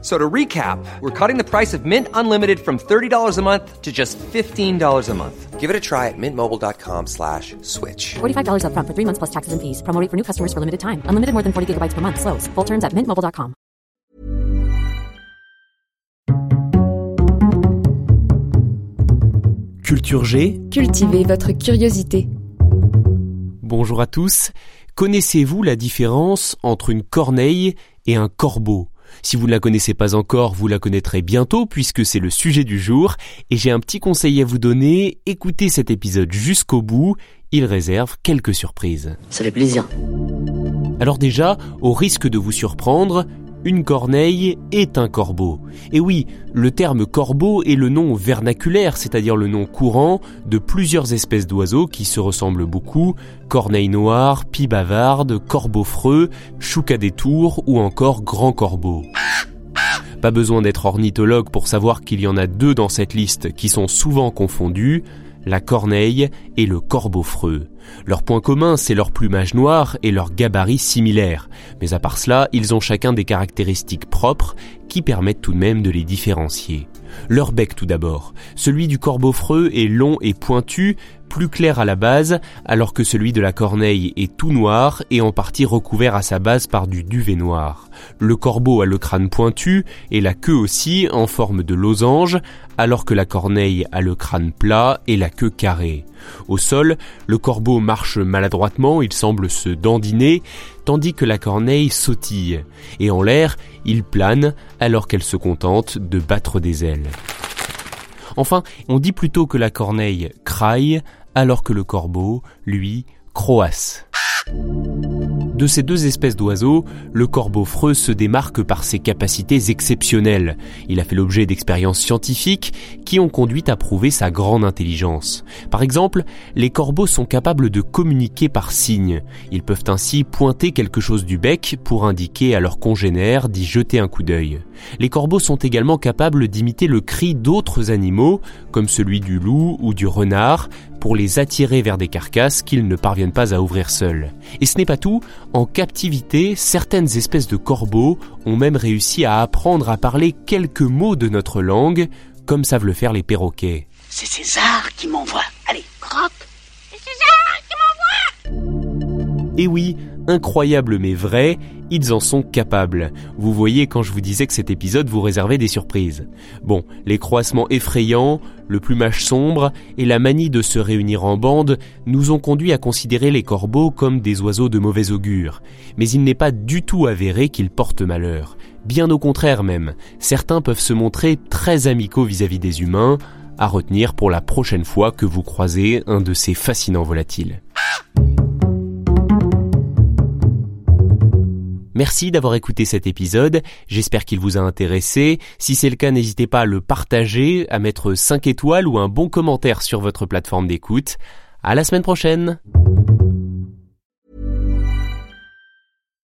So to recap, we're cutting the price of Mint Unlimited from $30 a month to just $15 a month. Give it a try at mintmobile.com slash switch. $45 upfront for three months plus taxes and fees. Promo rate for new customers for limited time. Unlimited more than 40 gigabytes per month. Slows. Full terms at mintmobile.com. Culture G, Cultivez votre curiosité. bonjour à tous. Connaissez-vous la différence entre une corneille et un corbeau? Si vous ne la connaissez pas encore, vous la connaîtrez bientôt puisque c'est le sujet du jour et j'ai un petit conseil à vous donner, écoutez cet épisode jusqu'au bout, il réserve quelques surprises. Ça fait plaisir. Alors déjà, au risque de vous surprendre, une corneille est un corbeau. Et oui, le terme corbeau est le nom vernaculaire, c'est-à-dire le nom courant de plusieurs espèces d'oiseaux qui se ressemblent beaucoup, corneille noire, pie bavarde, corbeau freux, chouca des tours ou encore grand corbeau. Pas besoin d'être ornithologue pour savoir qu'il y en a deux dans cette liste qui sont souvent confondus, la corneille et le corbeau freux. Leur point commun, c'est leur plumage noir et leur gabarit similaire. Mais à part cela, ils ont chacun des caractéristiques propres qui permettent tout de même de les différencier. Leur bec tout d'abord. Celui du corbeau freux est long et pointu, plus clair à la base, alors que celui de la corneille est tout noir et en partie recouvert à sa base par du duvet noir. Le corbeau a le crâne pointu et la queue aussi en forme de losange, alors que la corneille a le crâne plat et la queue carrée. Au sol, le corbeau marche maladroitement, il semble se dandiner, tandis que la corneille sautille, et en l'air, il plane alors qu'elle se contente de battre des ailes. Enfin, on dit plutôt que la corneille craille, alors que le corbeau, lui, croasse. De ces deux espèces d'oiseaux, le corbeau freux se démarque par ses capacités exceptionnelles. Il a fait l'objet d'expériences scientifiques qui ont conduit à prouver sa grande intelligence. Par exemple, les corbeaux sont capables de communiquer par signes. Ils peuvent ainsi pointer quelque chose du bec pour indiquer à leurs congénères d'y jeter un coup d'œil. Les corbeaux sont également capables d'imiter le cri d'autres animaux, comme celui du loup ou du renard, pour les attirer vers des carcasses qu'ils ne parviennent pas à ouvrir seuls. Et ce n'est pas tout, en captivité, certaines espèces de corbeaux ont même réussi à apprendre à parler quelques mots de notre langue, comme savent le faire les perroquets. C'est César qui m'envoie. Allez, croque. Et oui, incroyable mais vrai, ils en sont capables. Vous voyez quand je vous disais que cet épisode vous réservait des surprises. Bon, les croissements effrayants, le plumage sombre et la manie de se réunir en bande nous ont conduit à considérer les corbeaux comme des oiseaux de mauvais augure. Mais il n'est pas du tout avéré qu'ils portent malheur. Bien au contraire même, certains peuvent se montrer très amicaux vis-à-vis des humains, à retenir pour la prochaine fois que vous croisez un de ces fascinants volatiles. Merci d'avoir écouté cet épisode, j'espère qu'il vous a intéressé. Si c'est le cas, n'hésitez pas à le partager, à mettre 5 étoiles ou un bon commentaire sur votre plateforme d'écoute. À la semaine prochaine!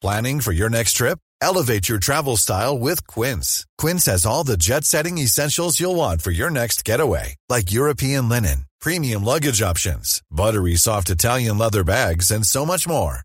Planning for your next trip? Elevate your travel style with Quince. Quince has all the jet setting essentials you'll want for your next getaway, like European linen, premium luggage options, buttery soft Italian leather bags, and so much more.